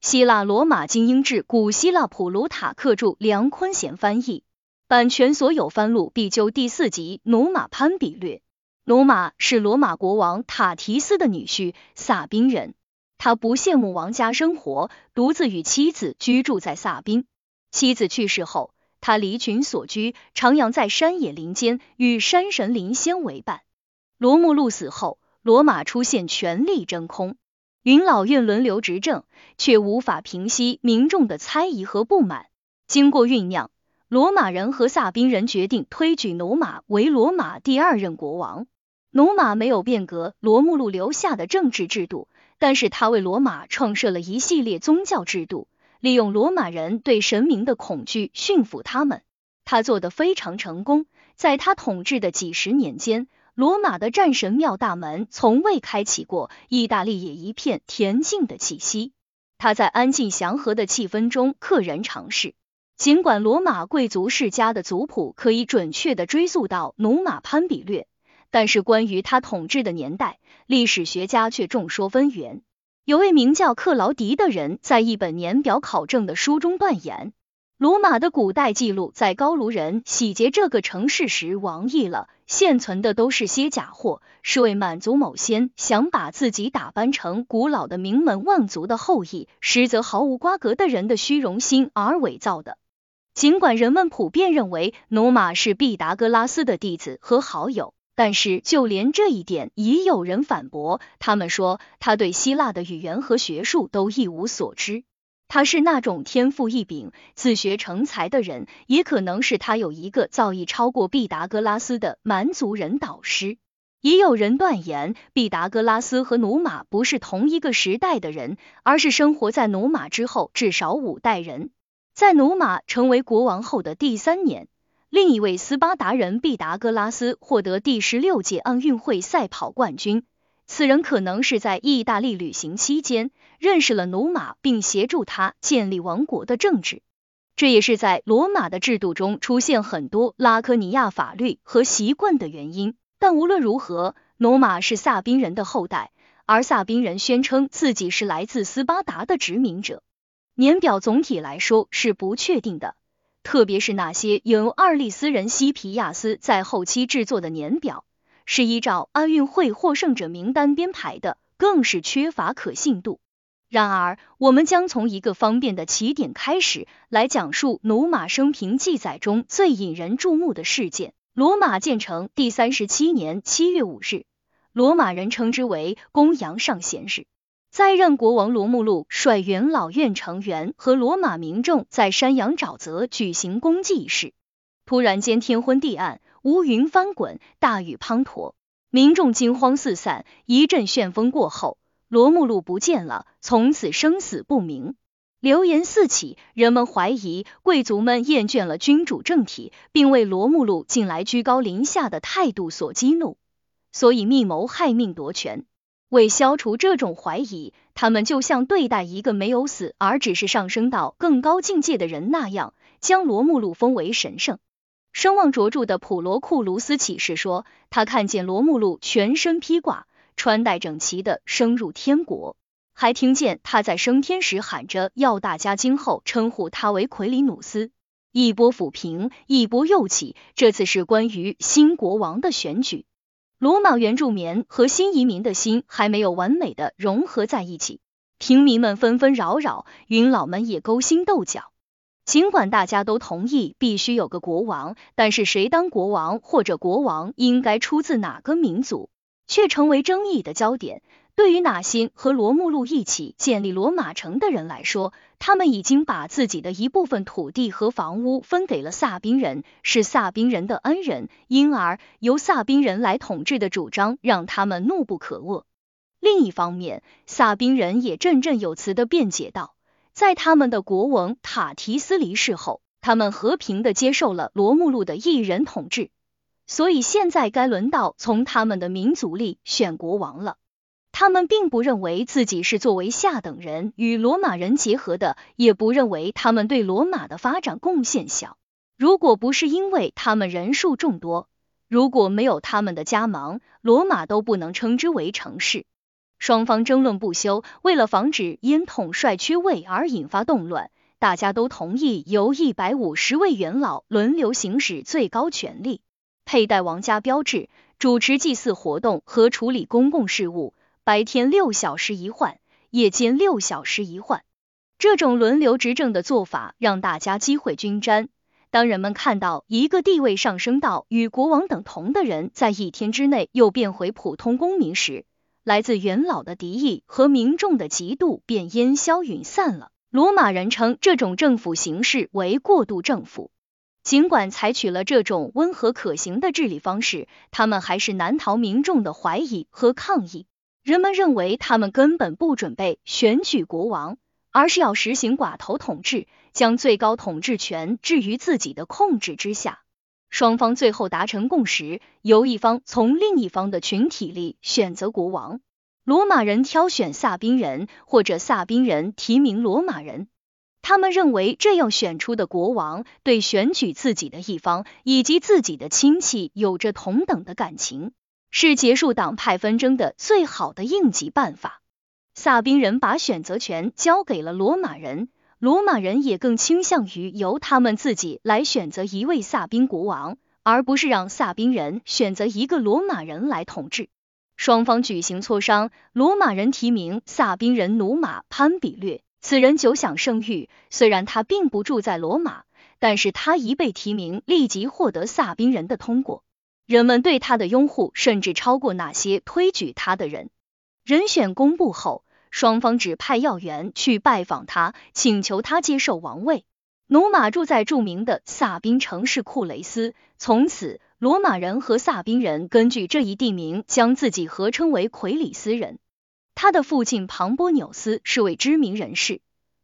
希腊罗马精英志，古希腊普鲁塔克著，梁坤贤翻译，版权所有。翻录必究第四集：努马潘比略。努马是罗马国王塔提斯的女婿，萨宾人。他不羡慕王家生活，独自与妻子居住在萨宾。妻子去世后，他离群所居，徜徉在山野林间，与山神林仙为伴。罗慕路死后，罗马出现权力真空。云老院轮流执政，却无法平息民众的猜疑和不满。经过酝酿，罗马人和萨宾人决定推举努马为罗马第二任国王。努马没有变革罗慕路留下的政治制度，但是他为罗马创设了一系列宗教制度，利用罗马人对神明的恐惧驯服他们。他做得非常成功，在他统治的几十年间。罗马的战神庙大门从未开启过，意大利也一片恬静的气息。他在安静祥和的气氛中溘然长逝。尽管罗马贵族世家的族谱可以准确的追溯到努马潘比略，但是关于他统治的年代，历史学家却众说纷纭。有位名叫克劳迪的人在一本年表考证的书中断言。罗马的古代记录在高卢人洗劫这个城市时亡佚了，现存的都是些假货，是为满足某些想把自己打扮成古老的名门望族的后裔，实则毫无瓜葛的人的虚荣心而伪造的。尽管人们普遍认为努马是毕达哥拉斯的弟子和好友，但是就连这一点也有人反驳，他们说他对希腊的语言和学术都一无所知。他是那种天赋异禀、自学成才的人，也可能是他有一个造诣超过毕达哥拉斯的蛮族人导师。也有人断言，毕达哥拉斯和努马不是同一个时代的人，而是生活在努马之后至少五代人。在努马成为国王后的第三年，另一位斯巴达人毕达哥拉斯获得第十六届奥运会赛跑冠军。此人可能是在意大利旅行期间认识了努马，并协助他建立王国的政治。这也是在罗马的制度中出现很多拉科尼亚法律和习惯的原因。但无论如何，努马是萨宾人的后代，而萨宾人宣称自己是来自斯巴达的殖民者。年表总体来说是不确定的，特别是那些由二利斯人西皮亚斯在后期制作的年表。是依照奥运会获胜者名单编排的，更是缺乏可信度。然而，我们将从一个方便的起点开始，来讲述努马生平记载中最引人注目的事件——罗马建成第三十七年七月五日，罗马人称之为公羊上贤日。在任国王罗慕路率元老院成员和罗马民众在山羊沼泽举行公祭仪式，突然间天昏地暗。乌云翻滚，大雨滂沱，民众惊慌四散。一阵旋风过后，罗慕路不见了，从此生死不明。流言四起，人们怀疑贵族们厌倦了君主政体，并为罗慕路近来居高临下的态度所激怒，所以密谋害命夺权。为消除这种怀疑，他们就像对待一个没有死而只是上升到更高境界的人那样，将罗慕路封为神圣。声望卓著的普罗库卢斯启示说，他看见罗慕路全身披挂，穿戴整齐的升入天国，还听见他在升天时喊着要大家今后称呼他为奎里努斯。一波抚平，一波又起。这次是关于新国王的选举。罗马原住民和新移民的心还没有完美的融合在一起，平民们纷纷扰扰，云老们也勾心斗角。尽管大家都同意必须有个国王，但是谁当国王或者国王应该出自哪个民族，却成为争议的焦点。对于纳辛和罗慕路一起建立罗马城的人来说，他们已经把自己的一部分土地和房屋分给了萨宾人，是萨宾人的恩人，因而由萨宾人来统治的主张让他们怒不可遏。另一方面，萨宾人也振振有词的辩解道。在他们的国王塔提斯离世后，他们和平的接受了罗慕路的一人统治，所以现在该轮到从他们的民族里选国王了。他们并不认为自己是作为下等人与罗马人结合的，也不认为他们对罗马的发展贡献小。如果不是因为他们人数众多，如果没有他们的加盟，罗马都不能称之为城市。双方争论不休。为了防止因统帅缺位而引发动乱，大家都同意由一百五十位元老轮流行使最高权力，佩戴王家标志，主持祭祀活动和处理公共事务。白天六小时一换，夜间六小时一换。这种轮流执政的做法让大家机会均沾。当人们看到一个地位上升到与国王等同的人在一天之内又变回普通公民时，来自元老的敌意和民众的嫉妒便烟消云散了。罗马人称这种政府形式为过渡政府。尽管采取了这种温和可行的治理方式，他们还是难逃民众的怀疑和抗议。人们认为他们根本不准备选举国王，而是要实行寡头统治。将最高统治权置于自己的控制之下，双方最后达成共识，由一方从另一方的群体里选择国王。罗马人挑选萨宾人，或者萨宾人提名罗马人。他们认为这样选出的国王对选举自己的一方以及自己的亲戚有着同等的感情，是结束党派纷争的最好的应急办法。萨宾人把选择权交给了罗马人。罗马人也更倾向于由他们自己来选择一位萨宾国王，而不是让萨宾人选择一个罗马人来统治。双方举行磋商，罗马人提名萨宾人努马潘比略，此人久享盛誉，虽然他并不住在罗马，但是他一被提名，立即获得萨宾人的通过，人们对他的拥护甚至超过那些推举他的人。人选公布后。双方指派要员去拜访他，请求他接受王位。努马住在著名的萨宾城市库雷斯，从此罗马人和萨宾人根据这一地名将自己合称为奎里斯人。他的父亲庞波纽斯是位知名人士，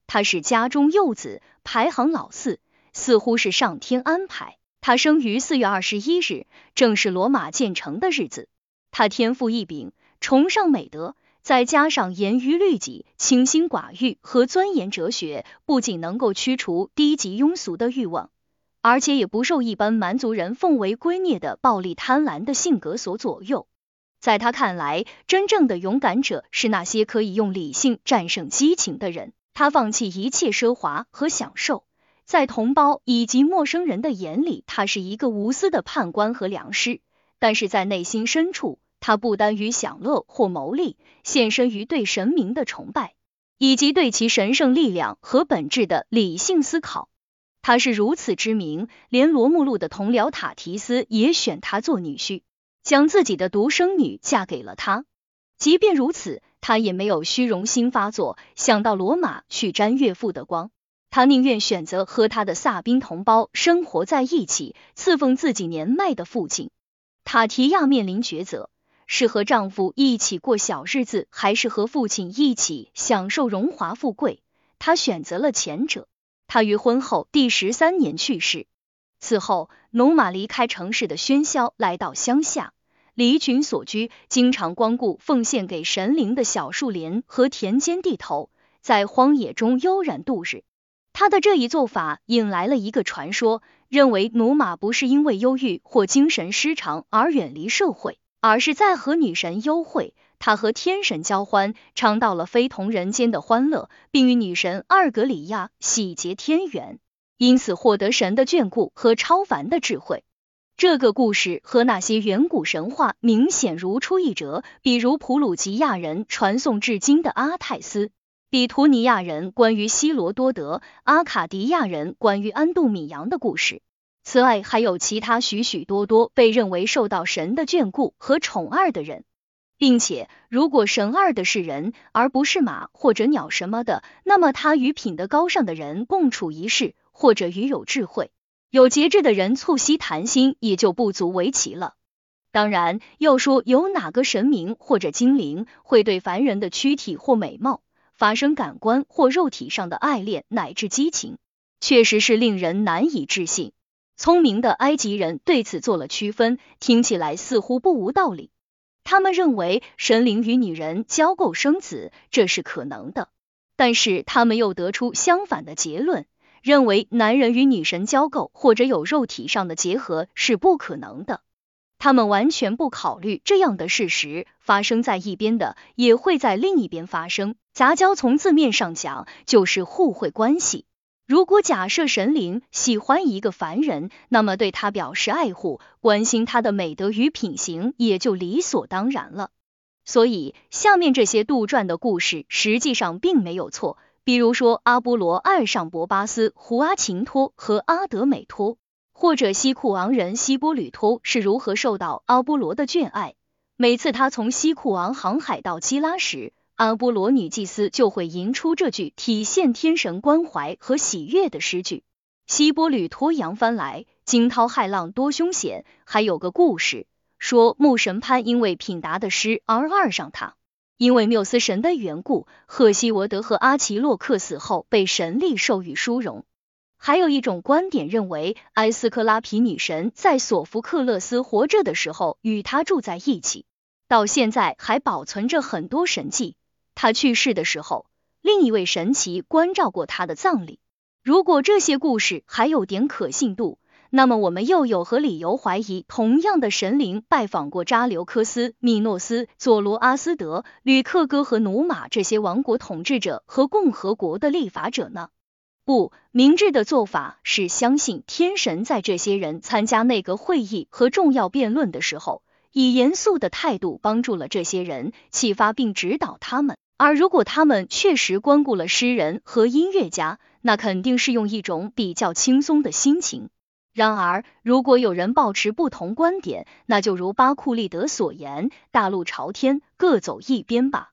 他是家中幼子，排行老四，似乎是上天安排。他生于四月二十一日，正是罗马建成的日子。他天赋异禀，崇尚美德。再加上严于律己、清心寡欲和钻研哲学，不仅能够驱除低级庸俗的欲望，而且也不受一般蛮族人奉为圭臬的暴力贪婪的性格所左右。在他看来，真正的勇敢者是那些可以用理性战胜激情的人。他放弃一切奢华和享受，在同胞以及陌生人的眼里，他是一个无私的判官和良师，但是在内心深处。他不单于享乐或谋利，献身于对神明的崇拜，以及对其神圣力量和本质的理性思考。他是如此知名，连罗慕路的同僚塔提斯也选他做女婿，将自己的独生女嫁给了他。即便如此，他也没有虚荣心发作，想到罗马去沾岳父的光。他宁愿选择和他的萨宾同胞生活在一起，侍奉自己年迈的父亲。塔提亚面临抉择。是和丈夫一起过小日子，还是和父亲一起享受荣华富贵？她选择了前者。她于婚后第十三年去世。此后，努马离开城市的喧嚣，来到乡下，离群所居，经常光顾奉献给神灵的小树林和田间地头，在荒野中悠然度日。他的这一做法引来了一个传说，认为努马不是因为忧郁或精神失常而远离社会。而是在和女神幽会，他和天神交欢，尝到了非同人间的欢乐，并与女神二格里亚喜结天缘，因此获得神的眷顾和超凡的智慧。这个故事和那些远古神话明显如出一辙，比如普鲁吉亚人传颂至今的阿泰斯，比图尼亚人关于希罗多德，阿卡迪亚人关于安度米扬的故事。此外，还有其他许许多多被认为受到神的眷顾和宠爱的人，并且，如果神二的是人而不是马或者鸟什么的，那么他与品德高尚的人共处一室，或者与有智慧、有节制的人促膝谈心，也就不足为奇了。当然，要说有哪个神明或者精灵会对凡人的躯体或美貌发生感官或肉体上的爱恋乃至激情，确实是令人难以置信。聪明的埃及人对此做了区分，听起来似乎不无道理。他们认为神灵与女人交媾生子，这是可能的；但是他们又得出相反的结论，认为男人与女神交媾或者有肉体上的结合是不可能的。他们完全不考虑这样的事实发生在一边的，也会在另一边发生。杂交从字面上讲就是互惠关系。如果假设神灵喜欢一个凡人，那么对他表示爱护、关心他的美德与品行也就理所当然了。所以，下面这些杜撰的故事实际上并没有错。比如说，阿波罗爱上博巴斯、胡阿琴托和阿德美托，或者西库昂人西波吕托是如何受到阿波罗的眷爱。每次他从西库昂航海到基拉时，阿波罗女祭司就会吟出这句体现天神关怀和喜悦的诗句。西波吕托扬帆来，惊涛骇浪多凶险。还有个故事。说牧神潘因为品达的诗而爱上他，因为缪斯神的缘故，赫西俄德和阿奇洛克死后被神力授予殊荣。还有一种观点认为，埃斯克拉皮女神在索福克勒斯活着的时候与他住在一起，到现在还保存着很多神迹。他去世的时候，另一位神奇关照过他的葬礼。如果这些故事还有点可信度。那么我们又有何理由怀疑同样的神灵拜访过扎留科斯、米诺斯、佐罗阿斯德、吕克哥和努马这些王国统治者和共和国的立法者呢？不，明智的做法是相信天神在这些人参加内阁会议和重要辩论的时候，以严肃的态度帮助了这些人，启发并指导他们。而如果他们确实光顾了诗人和音乐家，那肯定是用一种比较轻松的心情。然而，如果有人抱持不同观点，那就如巴库利德所言，大路朝天，各走一边吧。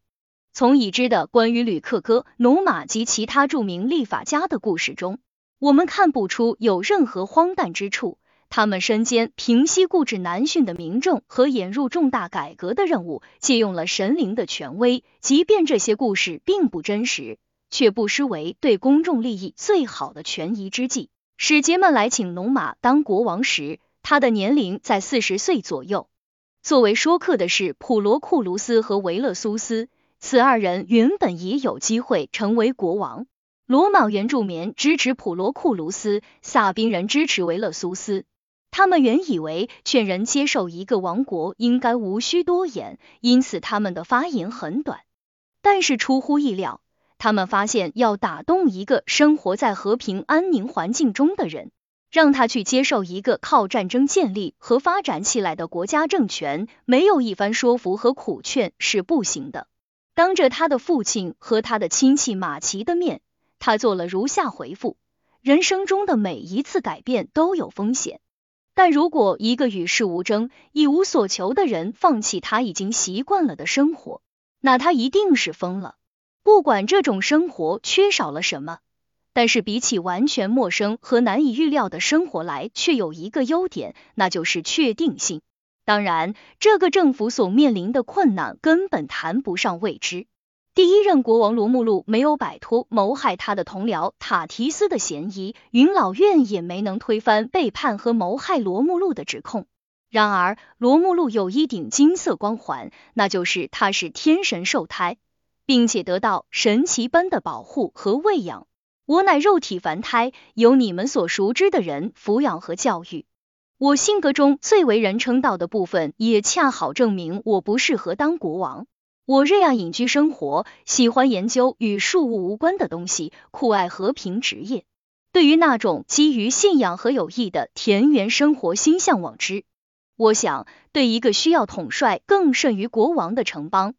从已知的关于吕克戈、努马及其他著名立法家的故事中，我们看不出有任何荒诞之处。他们身兼平息固执难驯的民众和引入重大改革的任务，借用了神灵的权威，即便这些故事并不真实，却不失为对公众利益最好的权宜之计。使节们来请龙马当国王时，他的年龄在四十岁左右。作为说客的是普罗库卢斯和维勒苏斯，此二人原本也有机会成为国王。罗马原住民支持普罗库卢斯，萨宾人支持维勒苏斯。他们原以为劝人接受一个王国应该无需多言，因此他们的发言很短。但是出乎意料。他们发现，要打动一个生活在和平安宁环境中的人，让他去接受一个靠战争建立和发展起来的国家政权，没有一番说服和苦劝是不行的。当着他的父亲和他的亲戚马奇的面，他做了如下回复：人生中的每一次改变都有风险，但如果一个与世无争、一无所求的人放弃他已经习惯了的生活，那他一定是疯了。不管这种生活缺少了什么，但是比起完全陌生和难以预料的生活来，却有一个优点，那就是确定性。当然，这个政府所面临的困难根本谈不上未知。第一任国王罗慕路没有摆脱谋害他的同僚塔提斯的嫌疑，云老院也没能推翻背叛和谋害罗慕路的指控。然而，罗慕路有一顶金色光环，那就是他是天神受胎。并且得到神奇般的保护和喂养。我乃肉体凡胎，由你们所熟知的人抚养和教育。我性格中最为人称道的部分，也恰好证明我不适合当国王。我热爱隐居生活，喜欢研究与事物无关的东西，酷爱和平职业。对于那种基于信仰和友谊的田园生活，心向往之。我想，对一个需要统帅更甚于国王的城邦。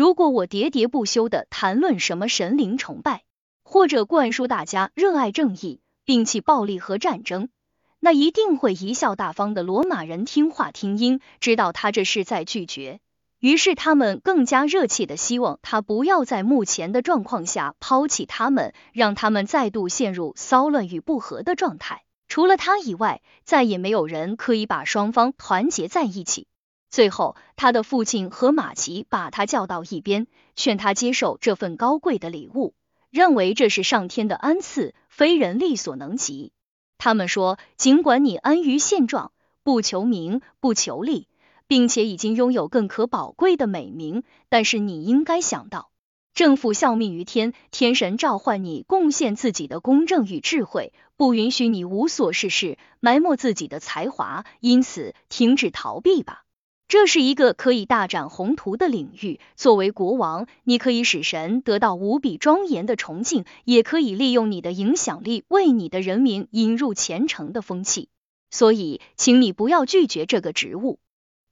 如果我喋喋不休的谈论什么神灵崇拜，或者灌输大家热爱正义、摒弃暴力和战争，那一定会贻笑大方的罗马人听话听音，知道他这是在拒绝。于是他们更加热切的希望他不要在目前的状况下抛弃他们，让他们再度陷入骚乱与不和的状态。除了他以外，再也没有人可以把双方团结在一起。最后，他的父亲和马奇把他叫到一边，劝他接受这份高贵的礼物，认为这是上天的恩赐，非人力所能及。他们说，尽管你安于现状，不求名，不求利，并且已经拥有更可宝贵的美名，但是你应该想到，政府效命于天，天神召唤你贡献自己的公正与智慧，不允许你无所事事，埋没自己的才华，因此停止逃避吧。这是一个可以大展宏图的领域。作为国王，你可以使神得到无比庄严的崇敬，也可以利用你的影响力为你的人民引入虔诚的风气。所以，请你不要拒绝这个职务。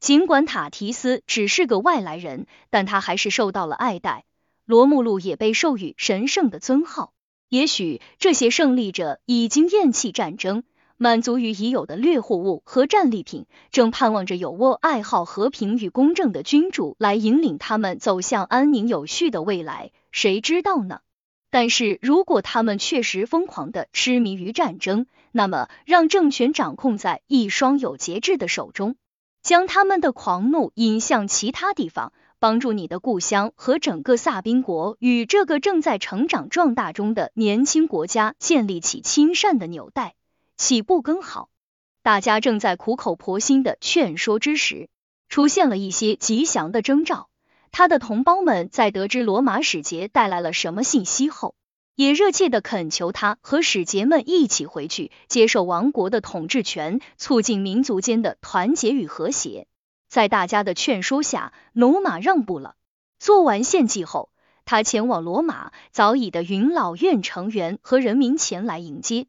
尽管塔提斯只是个外来人，但他还是受到了爱戴。罗慕路也被授予神圣的尊号。也许这些胜利者已经厌弃战争。满足于已有的掠货物和战利品，正盼望着有窝爱好和平与公正的君主来引领他们走向安宁有序的未来。谁知道呢？但是如果他们确实疯狂的痴迷于战争，那么让政权掌控在一双有节制的手中，将他们的狂怒引向其他地方，帮助你的故乡和整个萨宾国与这个正在成长壮大中的年轻国家建立起亲善的纽带。岂不更好？大家正在苦口婆心的劝说之时，出现了一些吉祥的征兆。他的同胞们在得知罗马使节带来了什么信息后，也热切的恳求他和使节们一起回去，接受王国的统治权，促进民族间的团结与和谐。在大家的劝说下，努马让步了。做完献祭后，他前往罗马早已的云老院成员和人民前来迎接。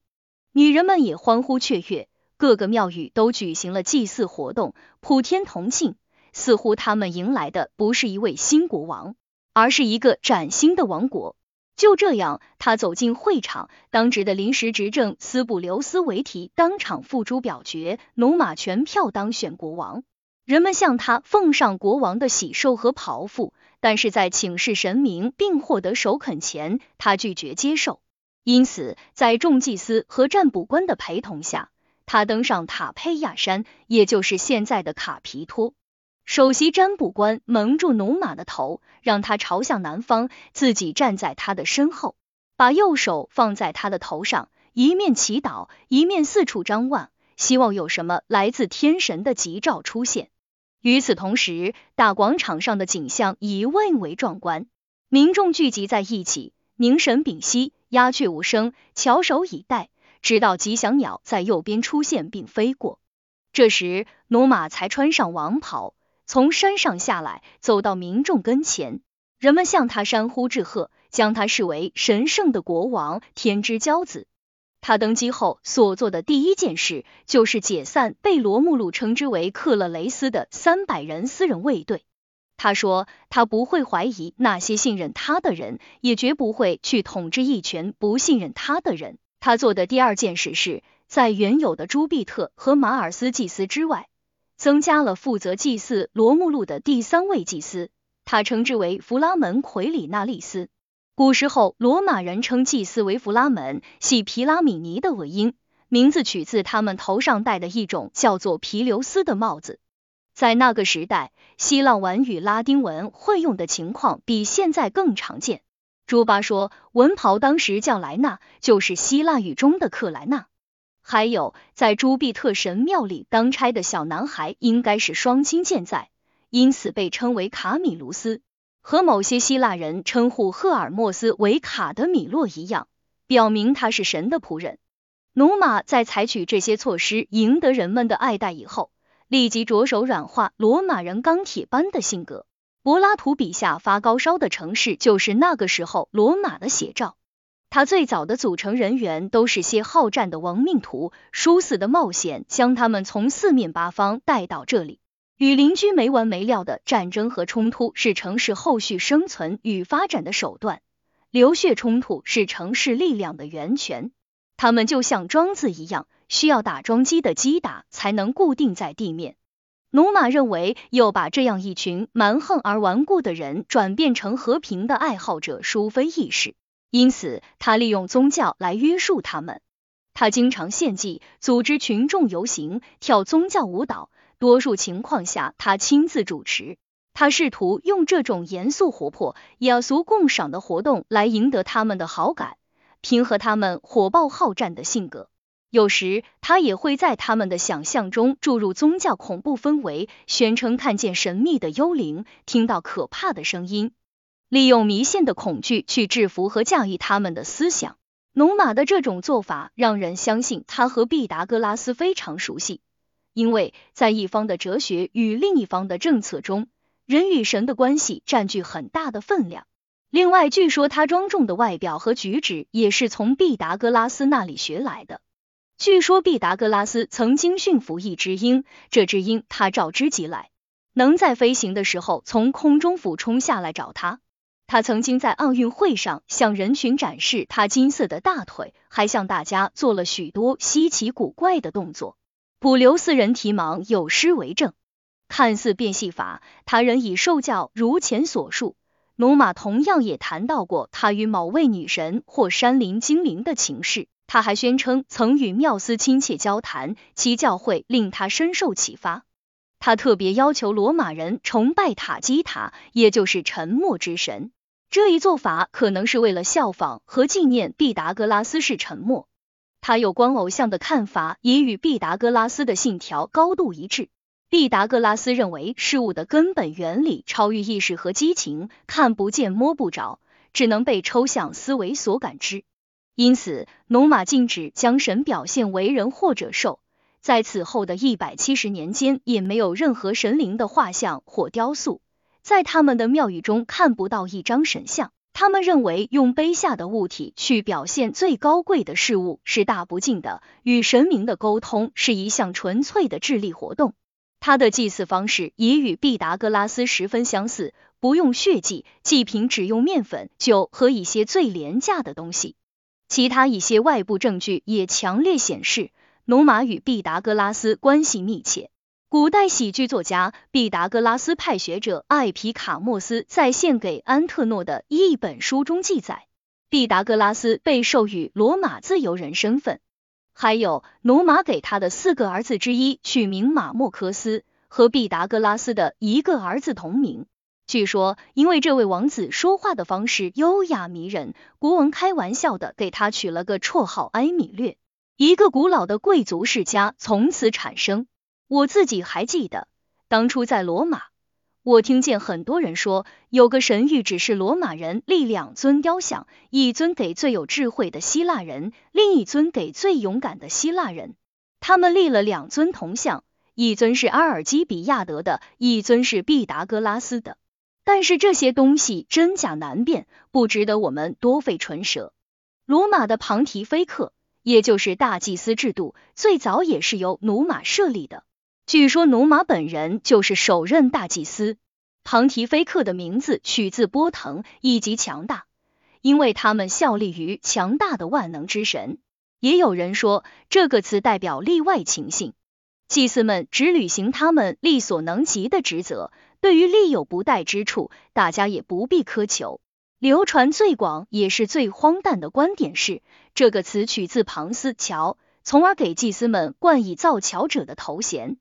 女人们也欢呼雀跃，各个庙宇都举行了祭祀活动，普天同庆，似乎他们迎来的不是一位新国王，而是一个崭新的王国。就这样，他走进会场，当值的临时执政斯布留斯维提当场付诸表决，努马全票当选国王。人们向他奉上国王的喜寿和袍服，但是在请示神明并获得首肯前，他拒绝接受。因此，在众祭司和占卜官的陪同下，他登上塔佩亚山，也就是现在的卡皮托。首席占卜官蒙住努马的头，让他朝向南方，自己站在他的身后，把右手放在他的头上，一面祈祷，一面四处张望，希望有什么来自天神的吉兆出现。与此同时，大广场上的景象已蔚为壮观，民众聚集在一起，凝神屏息。鸦雀无声，翘首以待，直到吉祥鸟在右边出现并飞过。这时，努马才穿上王袍，从山上下来，走到民众跟前。人们向他山呼致贺，将他视为神圣的国王、天之骄子。他登基后所做的第一件事，就是解散被罗慕路称之为克勒雷斯的三百人私人卫队。他说，他不会怀疑那些信任他的人，也绝不会去统治一群不信任他的人。他做的第二件事是，在原有的朱庇特和马尔斯祭司之外，增加了负责祭祀罗慕路的第三位祭司，他称之为弗拉门奎里纳利斯。古时候，罗马人称祭司为弗拉门，系皮拉米尼的尾音，名字取自他们头上戴的一种叫做皮留斯的帽子。在那个时代，希腊文与拉丁文混用的情况比现在更常见。朱巴说，文袍当时叫莱纳，就是希腊语中的克莱纳。还有，在朱庇特神庙里当差的小男孩应该是双亲健在，因此被称为卡米卢斯，和某些希腊人称呼赫尔墨斯为卡德米洛一样，表明他是神的仆人。努马在采取这些措施赢得人们的爱戴以后。立即着手软化罗马人钢铁般的性格。柏拉图笔下发高烧的城市，就是那个时候罗马的写照。他最早的组成人员都是些好战的亡命徒，殊死的冒险将他们从四面八方带到这里。与邻居没完没了的战争和冲突是城市后续生存与发展的手段，流血冲突是城市力量的源泉。他们就像庄子一样。需要打桩机的击打才能固定在地面。努马认为，又把这样一群蛮横而顽固的人转变成和平的爱好者，殊非易事。因此，他利用宗教来约束他们。他经常献祭，组织群众游行，跳宗教舞蹈。多数情况下，他亲自主持。他试图用这种严肃活泼、雅俗共赏的活动来赢得他们的好感，平和他们火爆好战的性格。有时，他也会在他们的想象中注入宗教恐怖氛围，宣称看见神秘的幽灵，听到可怕的声音。利用迷信的恐惧去制服和驾驭他们的思想。努马的这种做法让人相信他和毕达哥拉斯非常熟悉，因为在一方的哲学与另一方的政策中，人与神的关系占据很大的分量。另外，据说他庄重的外表和举止也是从毕达哥拉斯那里学来的。据说毕达哥拉斯曾经驯服一只鹰，这只鹰他召之即来，能在飞行的时候从空中俯冲下来找他。他曾经在奥运会上向人群展示他金色的大腿，还向大家做了许多稀奇古怪的动作。普留斯人提芒有诗为证，看似变戏法，他人已受教。如前所述，努马同样也谈到过他与某位女神或山林精灵的情事。他还宣称曾与缪斯亲切交谈，其教诲令他深受启发。他特别要求罗马人崇拜塔基塔，也就是沉默之神。这一做法可能是为了效仿和纪念毕达哥拉斯式沉默。他有关偶像的看法也与毕达哥拉斯的信条高度一致。毕达哥拉斯认为事物的根本原理超越意识和激情，看不见摸不着，只能被抽象思维所感知。因此，努马禁止将神表现为人或者兽。在此后的一百七十年间，也没有任何神灵的画像或雕塑。在他们的庙宇中看不到一张神像，他们认为用卑下的物体去表现最高贵的事物是大不敬的。与神明的沟通是一项纯粹的智力活动。他的祭祀方式也与毕达哥拉斯十分相似，不用血祭，祭品只用面粉、酒和一些最廉价的东西。其他一些外部证据也强烈显示，努马与毕达哥拉斯关系密切。古代喜剧作家毕达哥拉斯派学者艾皮卡莫斯在献给安特诺的一本书中记载，毕达哥拉斯被授予罗马自由人身份，还有努马给他的四个儿子之一取名马莫科斯，和毕达哥拉斯的一个儿子同名。据说，因为这位王子说话的方式优雅迷人，国王开玩笑的给他取了个绰号埃米略。一个古老的贵族世家从此产生。我自己还记得，当初在罗马，我听见很多人说，有个神谕指示罗马人立两尊雕像，一尊给最有智慧的希腊人，另一尊给最勇敢的希腊人。他们立了两尊铜像，一尊是阿尔基比亚德的，一尊是毕达哥拉斯的。但是这些东西真假难辨，不值得我们多费唇舌。罗马的庞提菲克，也就是大祭司制度，最早也是由努马设立的。据说努马本人就是首任大祭司。庞提菲克的名字取自波腾以及强大，因为他们效力于强大的万能之神。也有人说这个词代表例外情形，祭司们只履行他们力所能及的职责，对于力有不逮之处，大家也不必苛求。流传最广也是最荒诞的观点是，这个词取自庞斯桥，从而给祭司们冠以造桥者的头衔。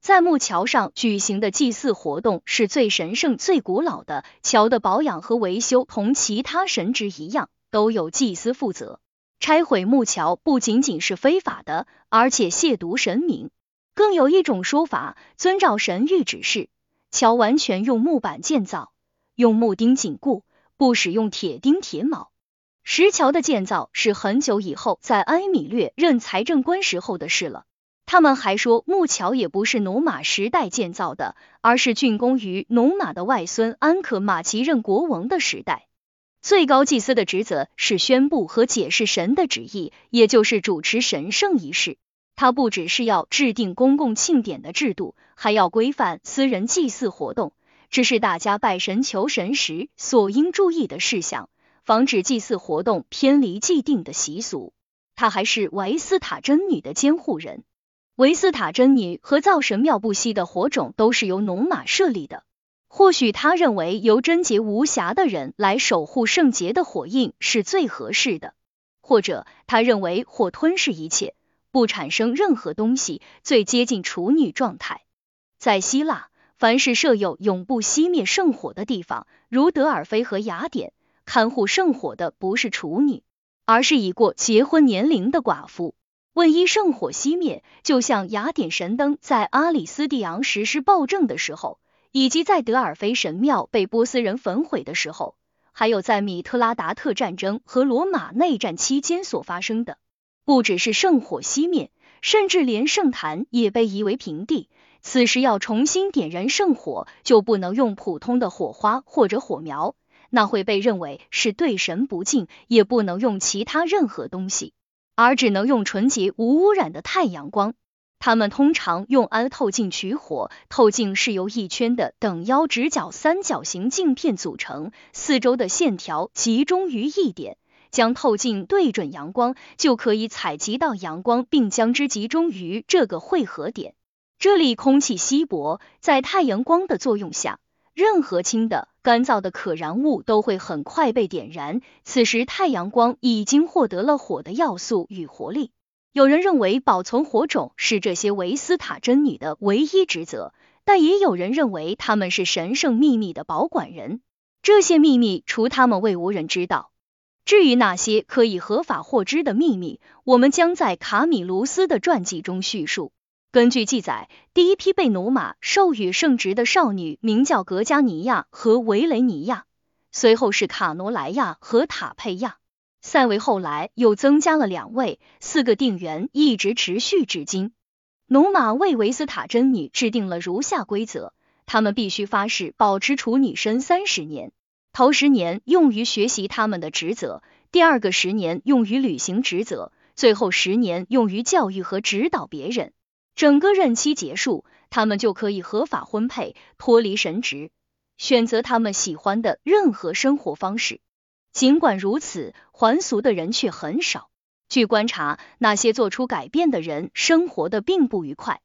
在木桥上举行的祭祀活动是最神圣、最古老的。桥的保养和维修同其他神职一样，都有祭司负责。拆毁木桥不仅仅是非法的，而且亵渎神明。更有一种说法，遵照神谕指示，桥完全用木板建造，用木钉紧固，不使用铁钉铁铆。石桥的建造是很久以后，在埃米略任财政官时候的事了。他们还说，木桥也不是努马时代建造的，而是竣工于努马的外孙安可马其任国王的时代。最高祭司的职责是宣布和解释神的旨意，也就是主持神圣仪式。他不只是要制定公共庆典的制度，还要规范私人祭祀活动，这是大家拜神求神时所应注意的事项，防止祭祀活动偏离既定的习俗。他还是维斯塔真女的监护人。维斯塔真女和造神庙不息的火种都是由农马设立的。或许他认为由贞洁无瑕的人来守护圣洁的火印是最合适的，或者他认为火吞噬一切，不产生任何东西，最接近处女状态。在希腊，凡是设有永不熄灭圣火的地方，如德尔菲和雅典，看护圣火的不是处女，而是已过结婚年龄的寡妇。万一圣火熄灭，就像雅典神灯在阿里斯蒂昂实施暴政的时候，以及在德尔菲神庙被波斯人焚毁的时候，还有在米特拉达特战争和罗马内战期间所发生的。不只是圣火熄灭，甚至连圣坛也被夷为平地。此时要重新点燃圣火，就不能用普通的火花或者火苗，那会被认为是对神不敬；也不能用其他任何东西，而只能用纯洁无污染的太阳光。他们通常用铵透镜取火，透镜是由一圈的等腰直角三角形镜片组成，四周的线条集中于一点，将透镜对准阳光，就可以采集到阳光，并将之集中于这个汇合点。这里空气稀薄，在太阳光的作用下，任何轻的、干燥的可燃物都会很快被点燃。此时，太阳光已经获得了火的要素与活力。有人认为保存火种是这些维斯塔真女的唯一职责，但也有人认为他们是神圣秘密的保管人。这些秘密除他们未无人知道。至于那些可以合法获知的秘密，我们将在卡米卢斯的传记中叙述。根据记载，第一批被努马授予圣职的少女名叫格加尼亚和维雷尼亚，随后是卡罗莱亚和塔佩亚。塞维后来又增加了两位，四个定员一直持续至今。努马为维斯塔真女制定了如下规则：他们必须发誓保持处女身三十年，头十年用于学习他们的职责，第二个十年用于履行职责，最后十年用于教育和指导别人。整个任期结束，他们就可以合法婚配，脱离神职，选择他们喜欢的任何生活方式。尽管如此，还俗的人却很少。据观察，那些做出改变的人生活的并不愉快，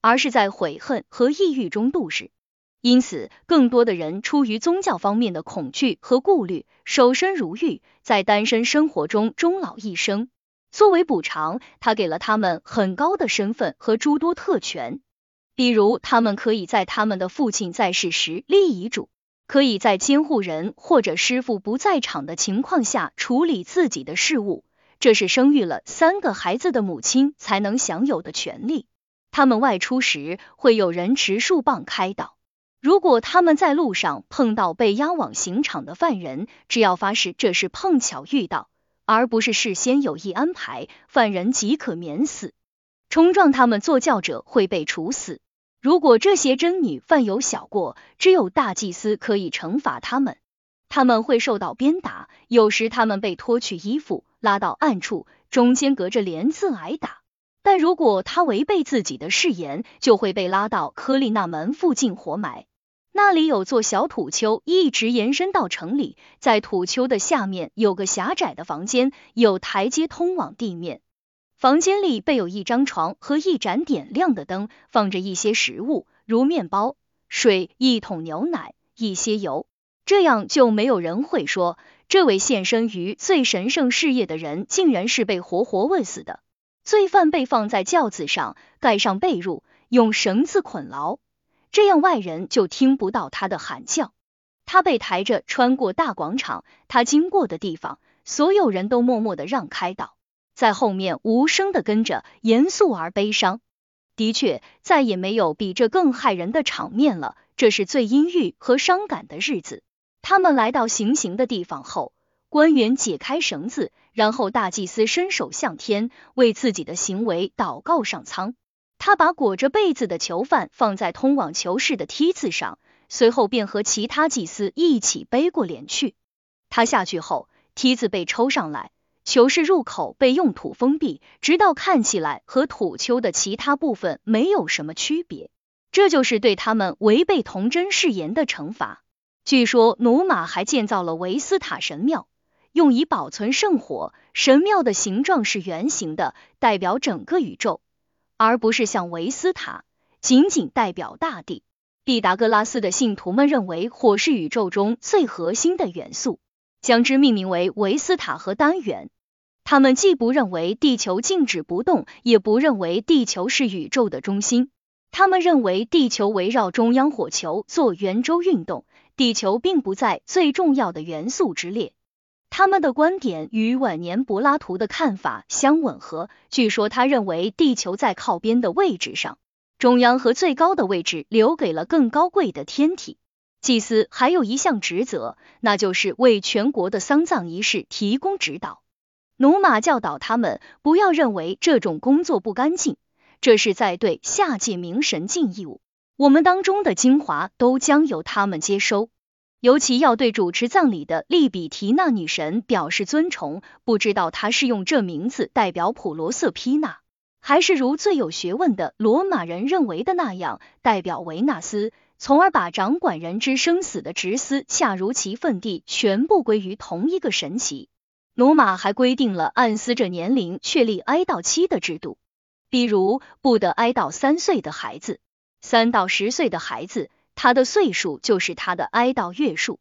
而是在悔恨和抑郁中度日。因此，更多的人出于宗教方面的恐惧和顾虑，守身如玉，在单身生活中终老一生。作为补偿，他给了他们很高的身份和诸多特权，比如他们可以在他们的父亲在世时立遗嘱。可以在监护人或者师傅不在场的情况下处理自己的事务，这是生育了三个孩子的母亲才能享有的权利。他们外出时会有人持树棒开导。如果他们在路上碰到被押往刑场的犯人，只要发誓这是碰巧遇到，而不是事先有意安排，犯人即可免死。冲撞他们坐轿者会被处死。如果这些真女犯有小过，只有大祭司可以惩罚他们，他们会受到鞭打，有时他们被脱去衣服，拉到暗处，中间隔着帘子挨打。但如果他违背自己的誓言，就会被拉到科利纳门附近活埋。那里有座小土丘，一直延伸到城里，在土丘的下面有个狭窄的房间，有台阶通往地面。房间里备有一张床和一盏点亮的灯，放着一些食物，如面包、水、一桶牛奶、一些油。这样就没有人会说，这位献身于最神圣事业的人竟然是被活活喂死的。罪犯被放在轿子上，盖上被褥，用绳子捆牢，这样外人就听不到他的喊叫。他被抬着穿过大广场，他经过的地方，所有人都默默的让开道。在后面无声的跟着，严肃而悲伤。的确，再也没有比这更骇人的场面了。这是最阴郁和伤感的日子。他们来到行刑的地方后，官员解开绳子，然后大祭司伸手向天，为自己的行为祷告上苍。他把裹着被子的囚犯放在通往囚室的梯子上，随后便和其他祭司一起背过脸去。他下去后，梯子被抽上来。囚室入口被用土封闭，直到看起来和土丘的其他部分没有什么区别。这就是对他们违背童真誓言的惩罚。据说努马还建造了维斯塔神庙，用以保存圣火。神庙的形状是圆形的，代表整个宇宙，而不是像维斯塔仅仅代表大地。毕达哥拉斯的信徒们认为火是宇宙中最核心的元素，将之命名为维斯塔和单元。他们既不认为地球静止不动，也不认为地球是宇宙的中心。他们认为地球围绕中央火球做圆周运动，地球并不在最重要的元素之列。他们的观点与晚年柏拉图的看法相吻合。据说他认为地球在靠边的位置上，中央和最高的位置留给了更高贵的天体。祭司还有一项职责，那就是为全国的丧葬仪式提供指导。努马教导他们不要认为这种工作不干净，这是在对下界明神尽义务。我们当中的精华都将由他们接收，尤其要对主持葬礼的利比提娜女神表示尊崇。不知道她是用这名字代表普罗瑟皮娜，还是如最有学问的罗马人认为的那样代表维纳斯。从而把掌管人之生死的职司恰如其分地全部归于同一个神奇。罗马还规定了按死者年龄确立哀悼期的制度，比如不得哀悼三岁的孩子，三到十岁的孩子，他的岁数就是他的哀悼月数。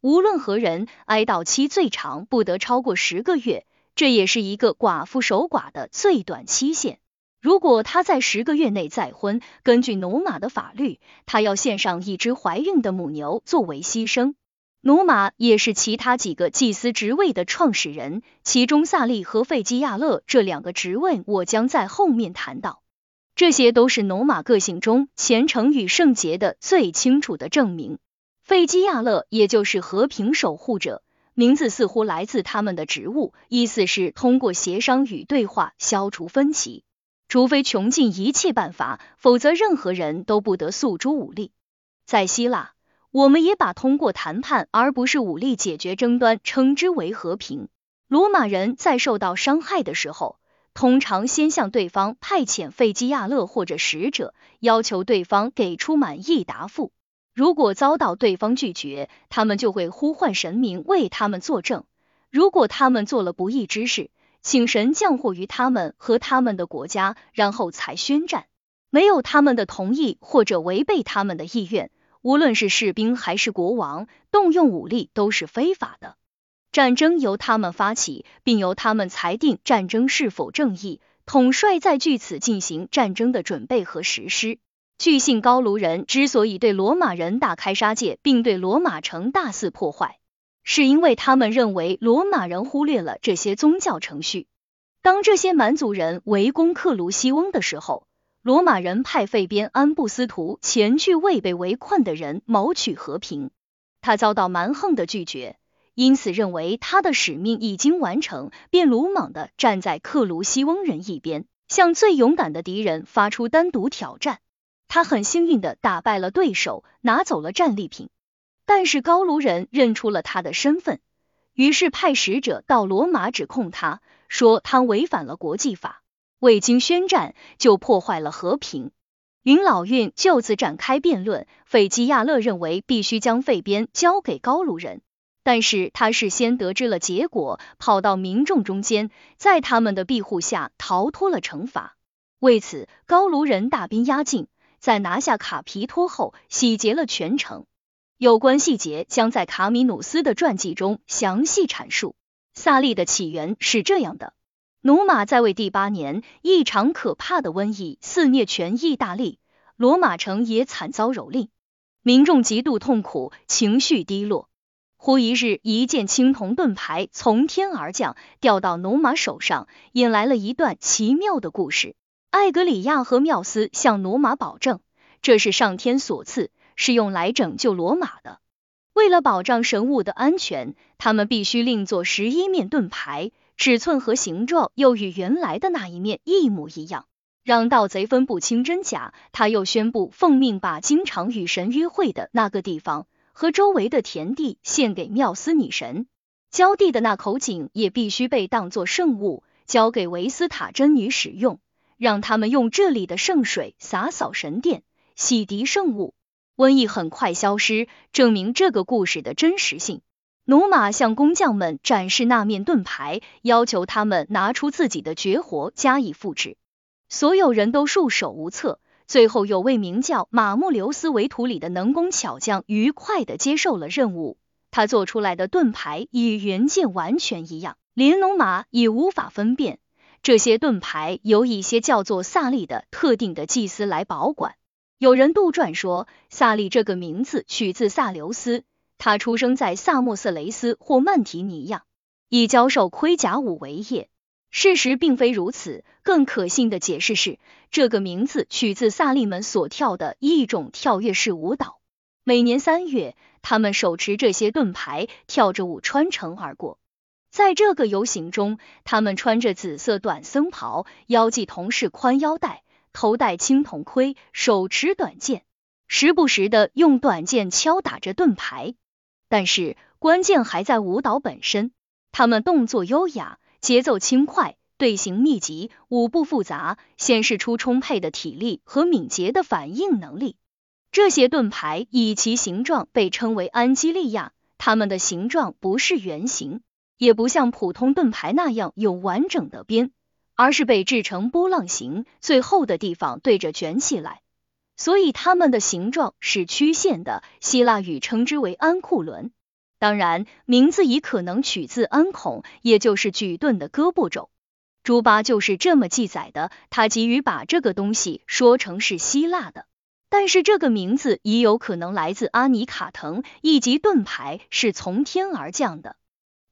无论何人，哀悼期最长不得超过十个月，这也是一个寡妇守寡的最短期限。如果他在十个月内再婚，根据努马的法律，他要献上一只怀孕的母牛作为牺牲。努马也是其他几个祭司职位的创始人，其中萨利和费基亚勒这两个职位，我将在后面谈到。这些都是努马个性中虔诚与圣洁的最清楚的证明。费基亚勒也就是和平守护者，名字似乎来自他们的职务，意思是通过协商与对话消除分歧。除非穷尽一切办法，否则任何人都不得诉诸武力。在希腊，我们也把通过谈判而不是武力解决争端称之为和平。罗马人在受到伤害的时候，通常先向对方派遣费基亚勒或者使者，要求对方给出满意答复。如果遭到对方拒绝，他们就会呼唤神明为他们作证。如果他们做了不义之事，请神降祸于他们和他们的国家，然后才宣战。没有他们的同意或者违背他们的意愿，无论是士兵还是国王，动用武力都是非法的。战争由他们发起，并由他们裁定战争是否正义，统帅在据此进行战争的准备和实施。据信高卢人之所以对罗马人大开杀戒，并对罗马城大肆破坏。是因为他们认为罗马人忽略了这些宗教程序。当这些蛮族人围攻克卢西翁的时候，罗马人派费边安布斯图前去为被围困的人谋取和平，他遭到蛮横的拒绝，因此认为他的使命已经完成，便鲁莽的站在克卢西翁人一边，向最勇敢的敌人发出单独挑战。他很幸运的打败了对手，拿走了战利品。但是高卢人认出了他的身份，于是派使者到罗马指控他，说他违反了国际法，未经宣战就破坏了和平。云老运就此展开辩论。费基亚勒认为必须将费边交给高卢人，但是他事先得知了结果，跑到民众中间，在他们的庇护下逃脱了惩罚。为此，高卢人大兵压境，在拿下卡皮托后，洗劫了全城。有关细节将在卡米努斯的传记中详细阐述。萨利的起源是这样的：努马在位第八年，一场可怕的瘟疫肆虐全意大利，罗马城也惨遭蹂躏，民众极度痛苦，情绪低落。忽一日，一件青铜盾牌从天而降，掉到努马手上，引来了一段奇妙的故事。艾格里亚和缪斯向努马保证，这是上天所赐。是用来拯救罗马的。为了保障神物的安全，他们必须另做十一面盾牌，尺寸和形状又与原来的那一面一模一样，让盗贼分不清真假。他又宣布奉命把经常与神约会的那个地方和周围的田地献给缪斯女神，浇地的那口井也必须被当作圣物，交给维斯塔真女使用，让他们用这里的圣水洒扫神殿，洗涤圣物。瘟疫很快消失，证明这个故事的真实性。努马向工匠们展示那面盾牌，要求他们拿出自己的绝活加以复制。所有人都束手无策。最后，有位名叫马穆留斯维图里的能工巧匠愉快的接受了任务。他做出来的盾牌与原件完全一样，连努马也无法分辨。这些盾牌由一些叫做萨利的特定的祭司来保管。有人杜撰说，萨利这个名字取自萨留斯，他出生在萨莫色雷斯或曼提尼亚，以教授盔甲舞为业。事实并非如此，更可信的解释是，这个名字取自萨利们所跳的一种跳跃式舞蹈。每年三月，他们手持这些盾牌，跳着舞穿城而过。在这个游行中，他们穿着紫色短僧袍，腰系铜饰宽腰带，头戴青铜盔，手持短剑，时不时的用短剑敲打着盾牌。但是关键还在舞蹈本身，他们动作优雅，节奏轻快，队形密集，舞步复杂，显示出充沛的体力和敏捷的反应能力。这些盾牌以其形状被称为安基利亚，它们的形状不是圆形，也不像普通盾牌那样有完整的边，而是被制成波浪形，最后的地方对着卷起来，所以它们的形状是曲线的。希腊语称之为安库伦，当然名字也可能取自安孔，也就是举盾的胳膊肘。朱巴就是这么记载的，他急于把这个东西说成是希腊的。但是这个名字也有可能来自阿尼卡腾，以及盾牌是从天而降的，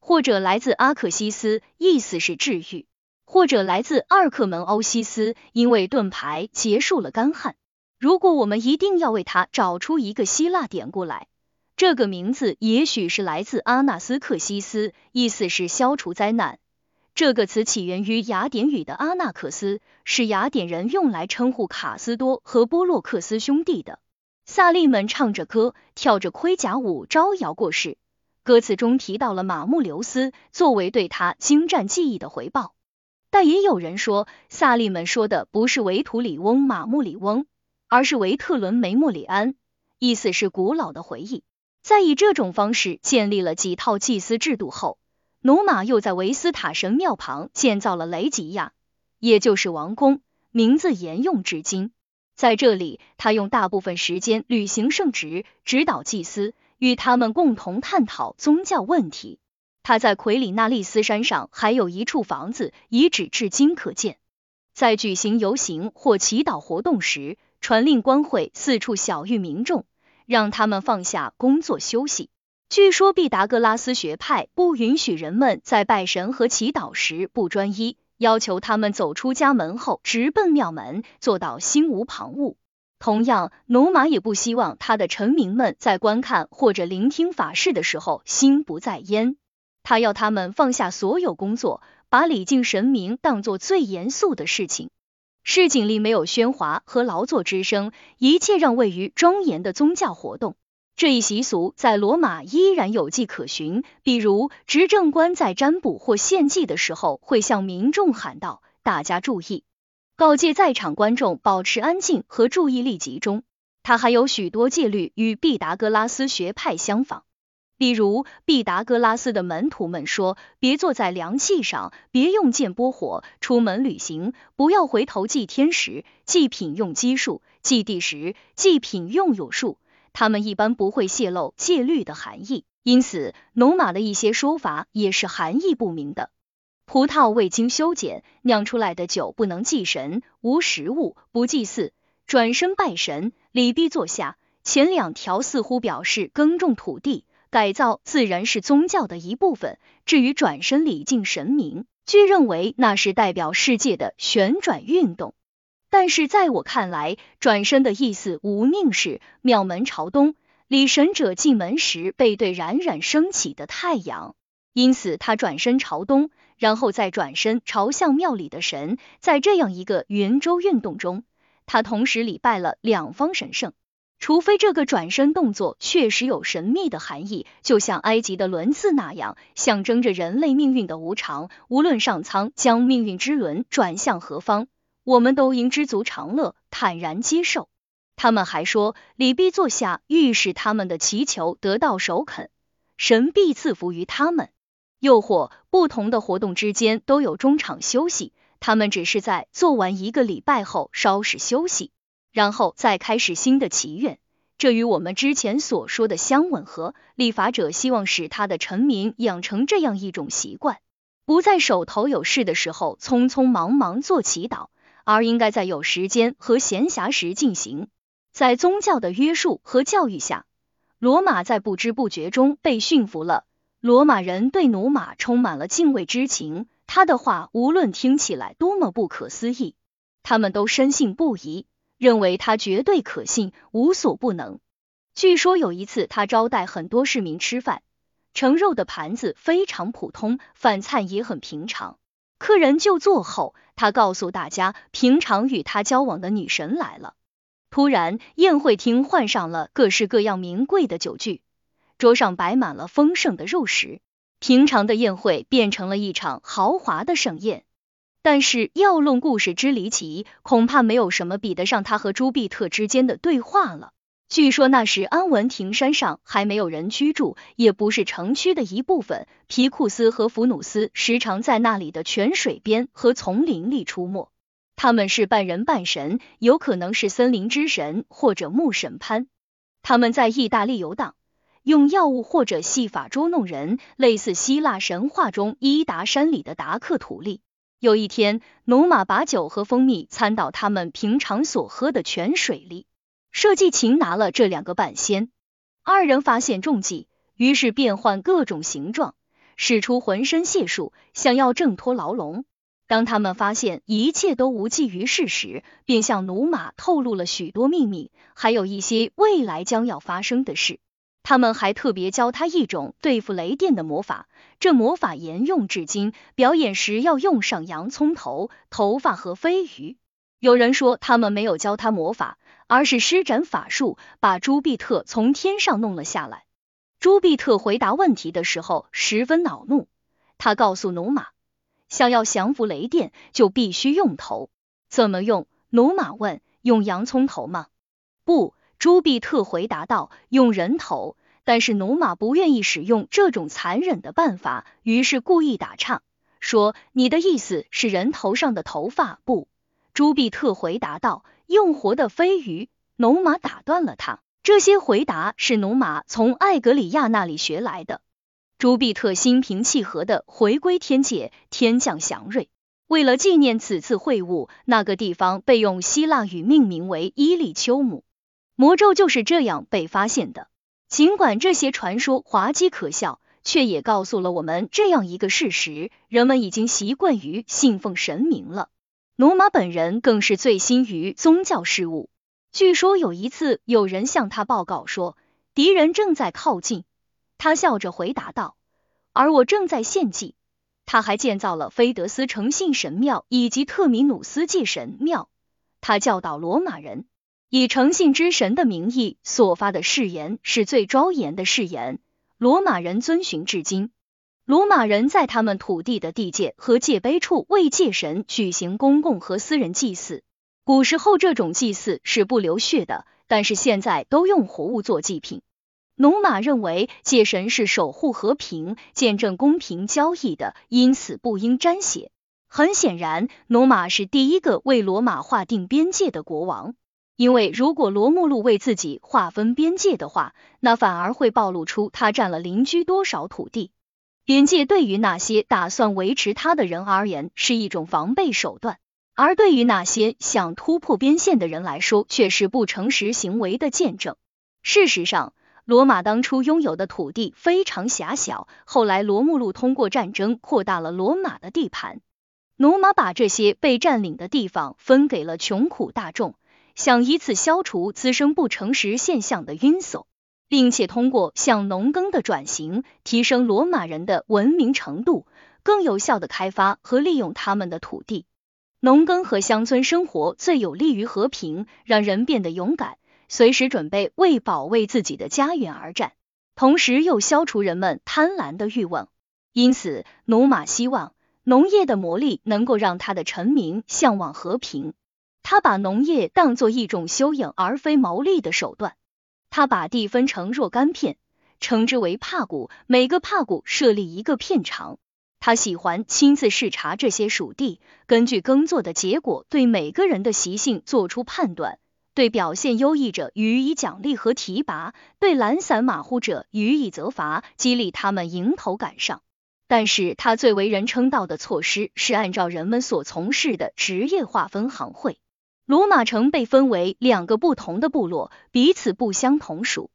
或者来自阿克西斯，意思是治愈，或者来自阿尔克门欧西斯，因为盾牌结束了干旱。如果我们一定要为它找出一个希腊典故来，这个名字也许是来自阿纳斯克西斯，意思是消除灾难。这个词起源于雅典语的阿纳克斯，是雅典人用来称呼卡斯多和波洛克斯兄弟的。萨利们唱着歌，跳着盔甲舞，招摇过市。歌词中提到了马穆留斯，作为对他精湛技艺的回报。但也有人说，萨利们说的不是维图里翁马穆里翁，而是维特伦梅莫里安，意思是古老的回忆。在以这种方式建立了几套祭司制度后。努马又在维斯塔神庙旁建造了雷吉亚，也就是王宫，名字沿用至今。在这里，他用大部分时间履行圣职，指导祭司，与他们共同探讨宗教问题。他在奎里纳利斯山上还有一处房子，遗址至今可见。在举行游行或祈祷活动时，传令官会四处小谕民众，让他们放下工作休息。据说毕达哥拉斯学派不允许人们在拜神和祈祷时不专一，要求他们走出家门后直奔庙门，做到心无旁骛。同样，努马也不希望他的臣民们在观看或者聆听法事的时候心不在焉。他要他们放下所有工作，把礼敬神明当做最严肃的事情。市井里没有喧哗和劳作之声，一切让位于庄严的宗教活动。这一习俗在罗马依然有迹可循，比如执政官在占卜或献祭的时候，会向民众喊道：“大家注意，告诫在场观众保持安静和注意力集中。”他还有许多戒律与毕达哥拉斯学派相仿，比如毕达哥拉斯的门徒们说：“别坐在凉气上，别用剑拨火，出门旅行不要回头祭天时，祭品用奇数，祭地时祭品用有数。”他们一般不会泄露戒律的含义，因此农马的一些说法也是含义不明的。葡萄未经修剪酿出来的酒不能祭神，无食物，不祭祀，转身拜神，礼毕坐下。前两条似乎表示耕种土地，改造自然是宗教的一部分。至于转身礼敬神明，据认为那是代表世界的旋转运动。但是在我看来，转身的意思无宁是庙门朝东，礼神者进门时背对冉冉升起的太阳，因此他转身朝东，然后再转身朝向庙里的神。在这样一个圆周运动中，他同时礼拜了两方神圣。除非这个转身动作确实有神秘的含义，就像埃及的轮次那样，象征着人类命运的无常。无论上苍将命运之轮转向何方。我们都应知足常乐，坦然接受。他们还说，礼毕坐下，预示他们的祈求得到首肯，神必赐福于他们。又或不同的活动之间都有中场休息，他们只是在做完一个礼拜后稍事休息，然后再开始新的祈愿。这与我们之前所说的相吻合。立法者希望使他的臣民养成这样一种习惯，不在手头有事的时候匆匆忙忙做祈祷。而应该在有时间和闲暇时进行。在宗教的约束和教育下，罗马在不知不觉中被驯服了。罗马人对努马充满了敬畏之情，他的话无论听起来多么不可思议，他们都深信不疑，认为他绝对可信，无所不能。据说有一次，他招待很多市民吃饭，盛肉的盘子非常普通，饭菜也很平常。客人就座后，他告诉大家，平常与他交往的女神来了。突然，宴会厅换上了各式各样名贵的酒具，桌上摆满了丰盛的肉食，平常的宴会变成了一场豪华的盛宴。但是要论故事之离奇，恐怕没有什么比得上他和朱庇特之间的对话了。据说那时安文亭山上还没有人居住，也不是城区的一部分。皮库斯和弗努斯时常在那里的泉水边和丛林里出没。他们是半人半神，有可能是森林之神或者牧神潘。他们在意大利游荡，用药物或者戏法捉弄人，类似希腊神话中伊达山里的达克土利。有一天，努马把酒和蜂蜜掺到他们平常所喝的泉水里。设计擒拿了这两个半仙，二人发现中计，于是变换各种形状，使出浑身解数，想要挣脱牢笼。当他们发现一切都无济于事时，便向努马透露了许多秘密，还有一些未来将要发生的事。他们还特别教他一种对付雷电的魔法，这魔法沿用至今。表演时要用上洋葱头、头发和飞鱼。有人说他们没有教他魔法。而是施展法术，把朱庇特从天上弄了下来。朱庇特回答问题的时候十分恼怒，他告诉努马，想要降服雷电，就必须用头。怎么用？努马问。用洋葱头吗？不，朱庇特回答道，用人头。但是努马不愿意使用这种残忍的办法，于是故意打岔，说：“你的意思是人头上的头发？”不，朱庇特回答道。用活的飞鱼，努马打断了他。这些回答是努马从艾格里亚那里学来的。朱庇特心平气和的回归天界，天降祥瑞。为了纪念此次会晤，那个地方被用希腊语命名为伊利丘姆。魔咒就是这样被发现的。尽管这些传说滑稽可笑，却也告诉了我们这样一个事实：人们已经习惯于信奉神明了。努马本人更是醉心于宗教事务。据说有一次，有人向他报告说敌人正在靠近，他笑着回答道：“而我正在献祭。”他还建造了菲德斯诚信神庙以及特米努斯祭神庙。他教导罗马人，以诚信之神的名义所发的誓言是最庄严的誓言，罗马人遵循至今。罗马人在他们土地的地界和界碑处为界神举行公共和私人祭祀。古时候这种祭祀是不流血的，但是现在都用活物做祭品。努马认为界神是守护和平、见证公平交易的，因此不应沾血。很显然，努马是第一个为罗马划定边界的国王，因为如果罗慕路为自己划分边界的话，那反而会暴露出他占了邻居多少土地。边界对于那些打算维持他的人而言是一种防备手段，而对于那些想突破边线的人来说却是不诚实行为的见证。事实上，罗马当初拥有的土地非常狭小，后来罗慕路通过战争扩大了罗马的地盘。罗马把这些被占领的地方分给了穷苦大众，想以此消除滋生不诚实现象的晕悚。并且通过向农耕的转型，提升罗马人的文明程度，更有效的开发和利用他们的土地。农耕和乡村生活最有利于和平，让人变得勇敢，随时准备为保卫自己的家园而战，同时又消除人们贪婪的欲望。因此，努马希望农业的魔力能够让他的臣民向往和平。他把农业当作一种修养而非牟利的手段。他把地分成若干片，称之为帕谷，每个帕谷设立一个片场。他喜欢亲自视察这些属地，根据耕作的结果对每个人的习性做出判断，对表现优异者予以奖励和提拔，对懒散马虎者予以责罚，激励他们迎头赶上。但是他最为人称道的措施是按照人们所从事的职业划分行会。罗马城被分为两个不同的部落，彼此不相同属，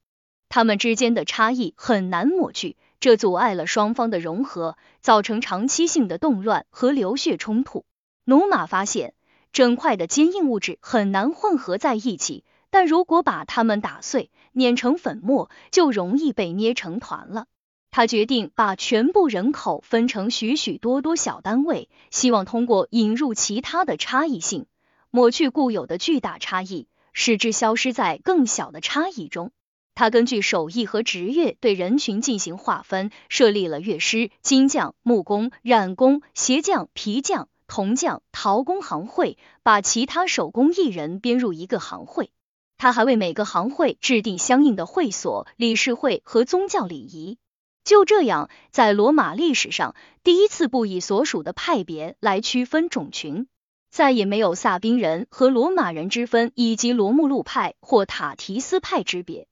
他们之间的差异很难抹去，这阻碍了双方的融合，造成长期性的动乱和流血冲突。努马发现，整块的坚硬物质很难混合在一起，但如果把它们打碎，碾成粉末，就容易被捏成团了。他决定把全部人口分成许许多多小单位，希望通过引入其他的差异性，抹去固有的巨大差异，使之消失在更小的差异中。他根据手艺和职业对人群进行划分，设立了乐师、金匠、木工、染工、鞋匠、皮匠、铜匠、陶工行会，把其他手工艺人编入一个行会。他还为每个行会制定相应的会所、理事会和宗教礼仪。就这样，在罗马历史上第一次不以所属的派别来区分种群，再也没有萨宾人和罗马人之分，以及罗慕路派或塔提斯派之别。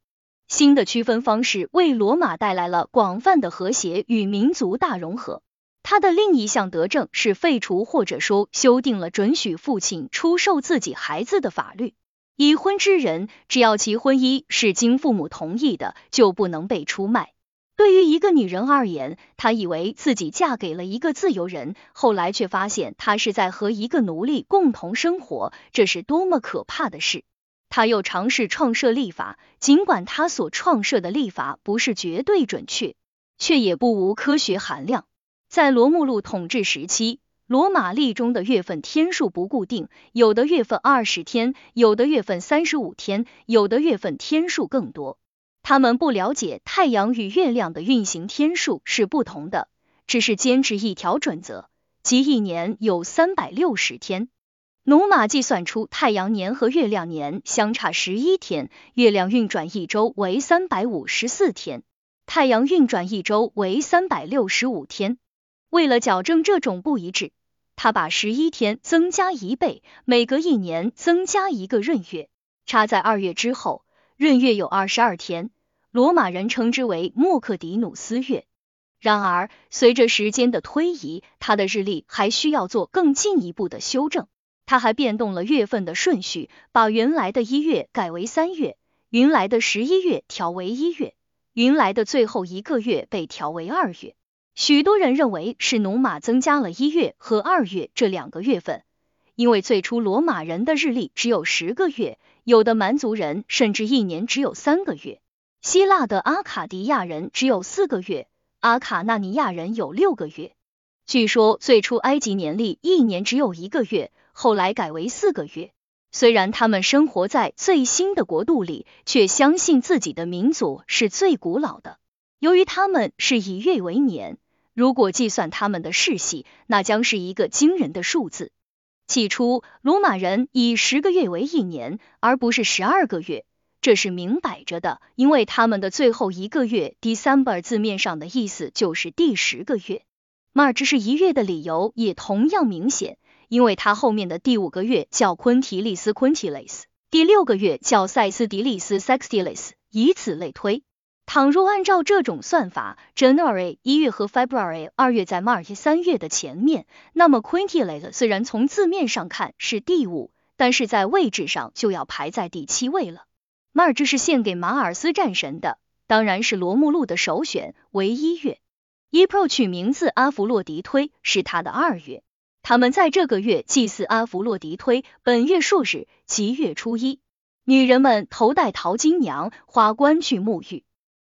新的区分方式为罗马带来了广泛的和谐与民族大融合。他的另一项德政是废除或者说修订了准许父亲出售自己孩子的法律。已婚之人只要其婚姻是经父母同意的，就不能被出卖。对于一个女人而言，她以为自己嫁给了一个自由人，后来却发现她是在和一个奴隶共同生活，这是多么可怕的事！她又尝试创设立法，尽管她所创设的立法不是绝对准确，却也不无科学含量。在罗慕路统治时期，罗马历中的月份天数不固定，有的月份二十天，有的月份三十五天，有的月份天数更多。他们不了解太阳与月亮的运行天数是不同的，只是坚持一条准则，即一年有三百六十天。努马计算出太阳年和月亮年相差十一天，月亮运转一周为三百五十四天，太阳运转一周为三百六十五天。为了矫正这种不一致，他把十一天增加一倍，每隔一年增加一个闰月，插在二月之后，闰月有二十二天。罗马人称之为莫克迪努斯月。然而，随着时间的推移，他的日历还需要做更进一步的修正。他还变动了月份的顺序，把原来的一月改为三月，原来的十一月调为一月，原来的最后一个月被调为二月。许多人认为是努马增加了一月和二月这两个月份，因为最初罗马人的日历只有十个月，有的蛮族人甚至一年只有三个月。希腊的阿卡迪亚人只有四个月，阿卡纳尼亚人有六个月。据说最初埃及年历一年只有一个月，后来改为四个月。虽然他们生活在最新的国度里，却相信自己的民族是最古老的。由于他们是以月为年，如果计算他们的世系，那将是一个惊人的数字。起初，罗马人以十个月为一年，而不是十二个月。这是明摆着的，因为他们的最后一个月 December 字面上的意思就是第十个月。March 是一月的理由也同样明显，因为它后面的第五个月叫昆提利斯 Quintilis，第六个月叫塞斯迪利斯 Sextilis，以此类推。倘若按照这种算法，January 一月和 February 二月在 March 三月的前面，那么 Quintilis 虽然从字面上看是第五，但是在位置上就要排在第七位了。March 是献给马尔斯战神的，当然是罗慕路的首选，为一月。April 取名字阿弗洛狄忒是他的二月，他们在这个月祭祀阿弗洛狄忒。本月数日即月初一，女人们头戴桃金娘花冠去沐浴。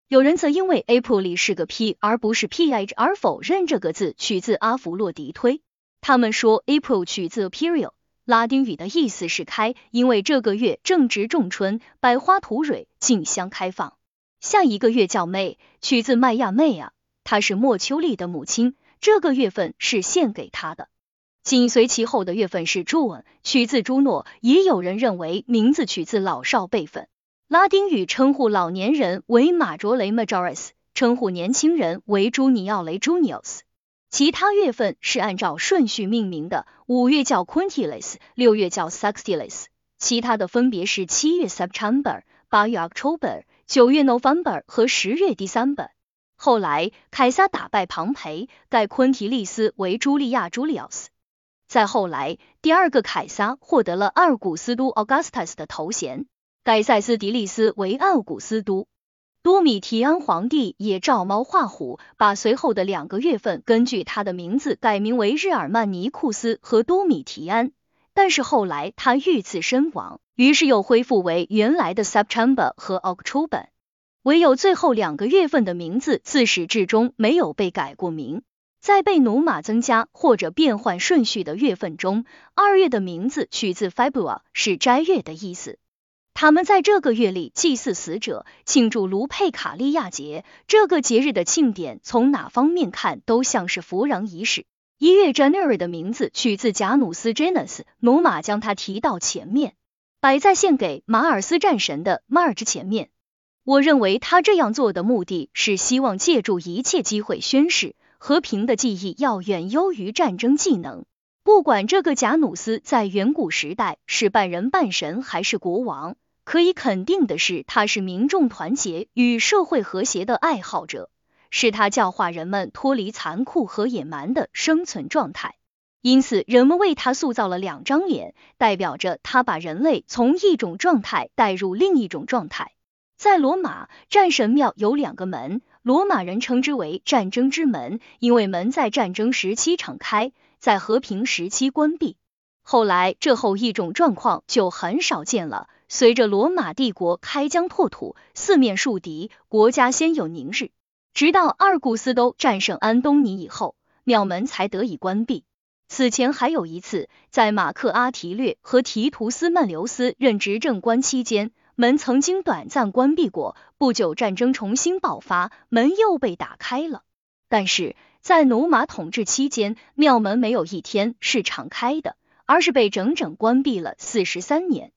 有人则因为 April 里是个 P 而不是 Ph 而否认这个字取自阿弗洛狄忒。他们说 April 取自 Period。拉丁语的意思是开，因为这个月正值仲春，百花吐蕊，竞相开放。下一个月叫 May，取自麦亚妹啊，她是莫丘利的母亲，这个月份是献给她的。紧随其后的月份是 June，取自朱诺，也有人认为名字取自老少辈分。拉丁语称呼老年人为马卓雷 Majoris，称呼年轻人为朱尼奥雷 Junius。其他月份是按照顺序命名的，五月叫 Quintilis，六月叫 Sextilis，其他的分别是七月 September，八月 October，九月 November 和十月 December。后来凯撒打败庞培，改昆提利斯为朱利亚 Julius。再后来，第二个凯撒获得了二古斯都 Augustus 的头衔，改塞斯迪利斯为奥古斯都。多米提安皇帝也照猫画虎，把随后的两个月份根据他的名字改名为日耳曼尼库斯和多米提安。但是后来他遇刺身亡，于是又恢复为原来的 September 和 October，唯有最后两个月份的名字自始至终没有被改过名。在被努马增加或者变换顺序的月份中，二月的名字取自 February，是斋月的意思。他们在这个月里祭祀死者，庆祝卢佩卡利亚节。这个节日的庆典从哪方面看都像是弗壤仪式。一月 January 的名字取自贾努斯 Janus，努马将它提到前面，摆在献给马尔斯战神的 March 前面。我认为他这样做的目的是希望借助一切机会宣示和平的技艺要远优于战争技能。不管这个贾努斯在远古时代是半人半神还是国王，可以肯定的是，他是民众团结与社会和谐的爱好者。是他教化人们脱离残酷和野蛮的生存状态，因此人们为他塑造了两张脸，代表着他把人类从一种状态带入另一种状态。在罗马，战神庙有两个门，罗马人称之为战争之门，因为门在战争时期敞开，在和平时期关闭。后来这后一种状况就很少见了。随着罗马帝国开疆拓土，四面树敌，国家先有宁日。直到二古斯都战胜安东尼以后，庙门才得以关闭。此前还有一次，在马克阿提略和提图斯曼留斯任执政官期间，门曾经短暂关闭过。不久，战争重新爆发，门又被打开了。但是在努马统治期间，庙门没有一天是敞开的，而是被整整关闭了四十三年。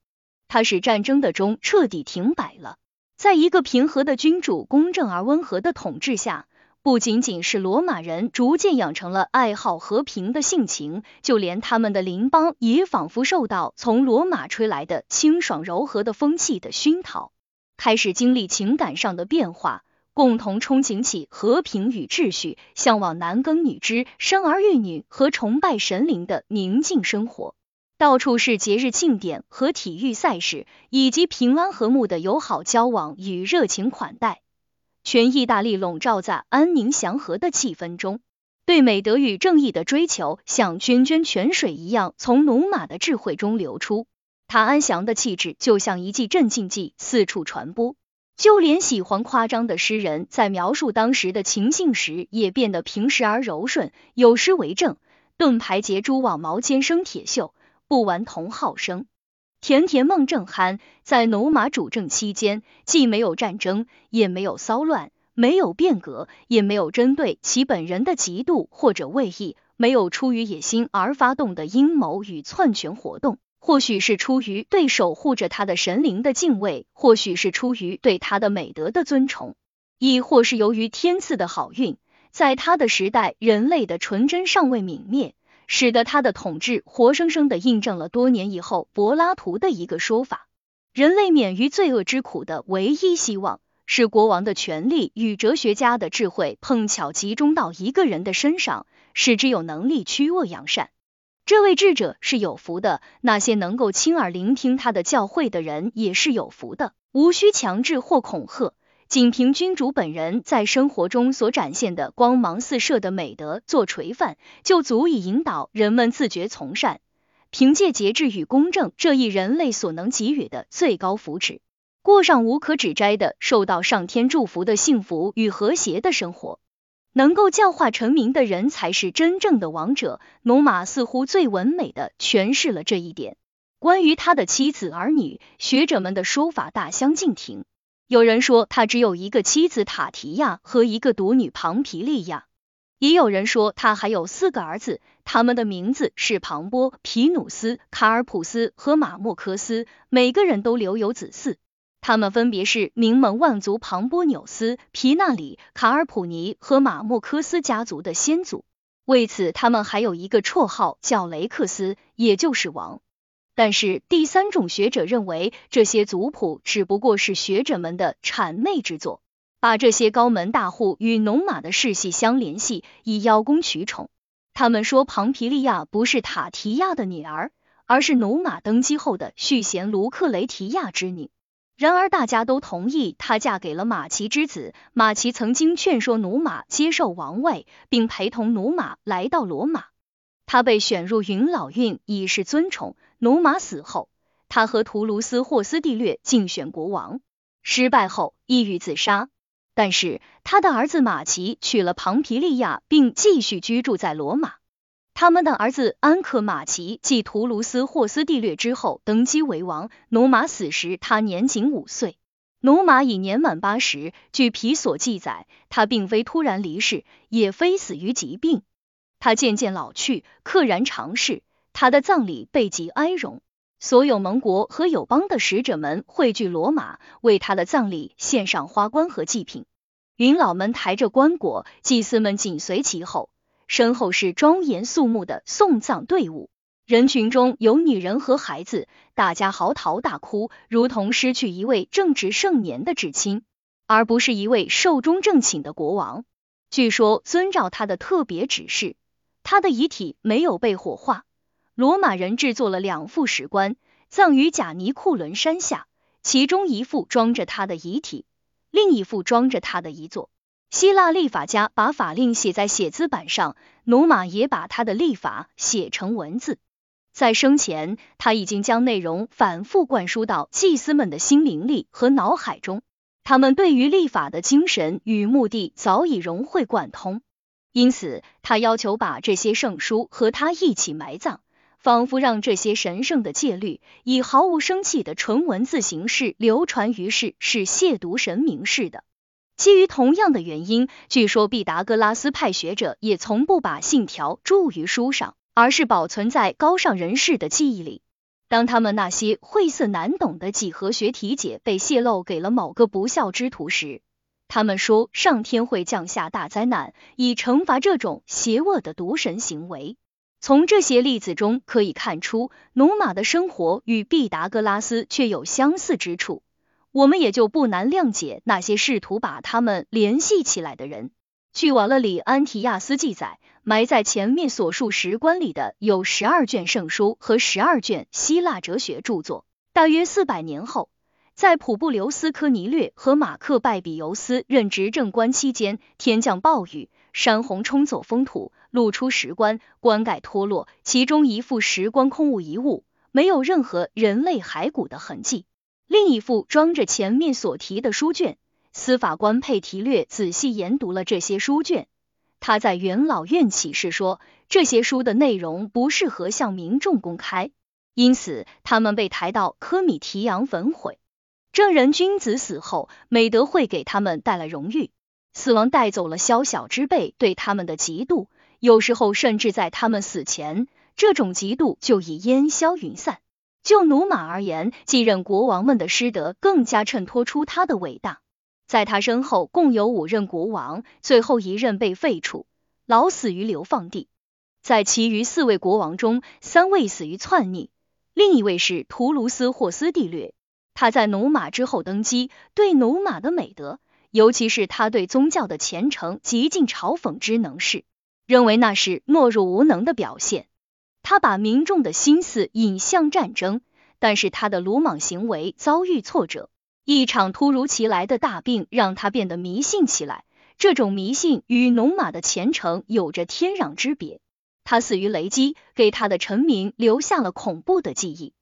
他使战争的钟彻底停摆了。在一个平和的君主、公正而温和的统治下，不仅仅是罗马人逐渐养成了爱好和平的性情，就连他们的邻邦也仿佛受到从罗马吹来的清爽柔和的风气的熏陶，开始经历情感上的变化，共同憧憬起和平与秩序，向往男耕女织、生儿育女和崇拜神灵的宁静生活。到处是节日庆典和体育赛事，以及平安和睦的友好交往与热情款待。全意大利笼罩在安宁祥和的气氛中，对美德与正义的追求像涓涓泉水一样从努马的智慧中流出。他安详的气质就像一剂镇静剂，四处传播。就连喜欢夸张的诗人在描述当时的情境时，也变得平实而柔顺。有诗为证：盾牌结珠网毛尖生铁锈。不玩同好生，甜甜梦正酣。在努马主政期间，既没有战争，也没有骚乱，没有变革，也没有针对其本人的嫉妒或者畏意，没有出于野心而发动的阴谋与篡权活动。或许是出于对守护着他的神灵的敬畏，或许是出于对他的美德的尊崇，亦或是由于天赐的好运，在他的时代，人类的纯真尚未泯灭。使得他的统治活生生的印证了多年以后柏拉图的一个说法：人类免于罪恶之苦的唯一希望，是国王的权力与哲学家的智慧碰巧集中到一个人的身上，使之有能力驱恶扬善。这位智者是有福的，那些能够亲耳聆听他的教诲的人也是有福的，无需强制或恐吓。仅凭君主本人在生活中所展现的光芒四射的美德做垂范，就足以引导人们自觉从善。凭借节制与公正这一人类所能给予的最高福祉，过上无可指摘的、受到上天祝福的幸福与和谐的生活。能够教化臣民的人才是真正的王者。努马似乎最完美的诠释了这一点。关于他的妻子儿女，学者们的说法大相径庭。有人说他只有一个妻子塔提亚和一个独女庞皮利亚，也有人说他还有四个儿子，他们的名字是庞波、皮努斯、卡尔普斯和马莫科斯，每个人都留有子嗣，他们分别是名门望族庞波纽斯、皮纳里、卡尔普尼和马莫科斯家族的先祖，为此他们还有一个绰号叫雷克斯，也就是王。但是第三种学者认为，这些族谱只不过是学者们的谄媚之作，把这些高门大户与农马的世系相联系，以邀功取宠。他们说庞皮利亚不是塔提亚的女儿，而是努马登基后的续弦卢克雷提亚之女。然而大家都同意她嫁给了马奇之子。马奇曾经劝说努马接受王位，并陪同努马来到罗马。他被选入云老院以示尊崇。努马死后，他和图卢斯霍斯蒂略竞选国王，失败后抑郁自杀。但是他的儿子马奇娶了庞皮利亚，并继续居住在罗马。他们的儿子安克马奇继图卢斯霍斯蒂略之后登基为王。努马死时，他年仅五岁。努马已年满八十。据皮所记载，他并非突然离世，也非死于疾病。他渐渐老去，溘然长逝。他的葬礼备极哀荣，所有盟国和友邦的使者们汇聚罗马，为他的葬礼献上花冠和祭品。云老们抬着棺椁，祭司们紧随其后，身后是庄严肃穆的送葬队伍。人群中有女人和孩子，大家嚎啕大哭，如同失去一位正值盛年的至亲，而不是一位寿终正寝的国王。据说，遵照他的特别指示，他的遗体没有被火化。罗马人制作了两副石棺，葬于贾尼库伦山下，其中一副装着他的遗体。另一副装着他的遗作。希腊历法家把法令写在写字板上，努马也把他的历法写成文字。在生前，他已经将内容反复灌输到祭司们的心灵里和脑海中，他们对于历法的精神与目的早已融会贯通。因此，他要求把这些圣书和他一起埋葬。仿佛让这些神圣的戒律以毫无生气的纯文字形式流传于世，是亵渎神明似的。基于同样的原因，据说毕达哥拉斯派学者也从不把信条注于书上，而是保存在高尚人士的记忆里。当他们那些晦涩难懂的几何学题解被泄露给了某个不孝之徒时，他们说上天会降下大灾难，以惩罚这种邪恶的渎神行为。从这些例子中可以看出，努马的生活与毕达哥拉斯却有相似之处，我们也就不难谅解那些试图把他们联系起来的人。据瓦勒里安提亚斯记载，埋在前面所述石棺里的有十二卷圣书和十二卷希腊哲学著作。大约四百年后，在普布留斯科尼略和马克拜比尤斯任执政官期间，天降暴雨，山洪冲走封土。露出石棺，棺盖脱落，其中一副石棺空无一物，没有任何人类骸骨的痕迹。另一副装着前面所提的书卷。司法官佩提略仔细研读了这些书卷，他在元老院启示说，这些书的内容不适合向民众公开，因此他们被抬到科米提昂焚毁。正人君子死后，美德会给他们带来荣誉，死亡带走了宵小之辈对他们的嫉妒。有时候，甚至在他们死前，这种嫉妒就已烟消云散。就努马而言，继任国王们的师德更加衬托出他的伟大。在他身后，共有五任国王，最后一任被废除，老死于流放地。在其余四位国王中，三位死于篡逆，另一位是图卢斯霍斯蒂略。他在努马之后登基，对努马的美德，尤其是他对宗教的虔诚，极尽嘲讽之能事。认为那是懦弱无能的表现。他把民众的心思引向战争，但是他的鲁莽行为遭遇挫折。一场突如其来的大病让他变得迷信起来，这种迷信与努马的虔诚有着天壤之别。他死于雷击，给他的臣民留下了恐怖的记忆。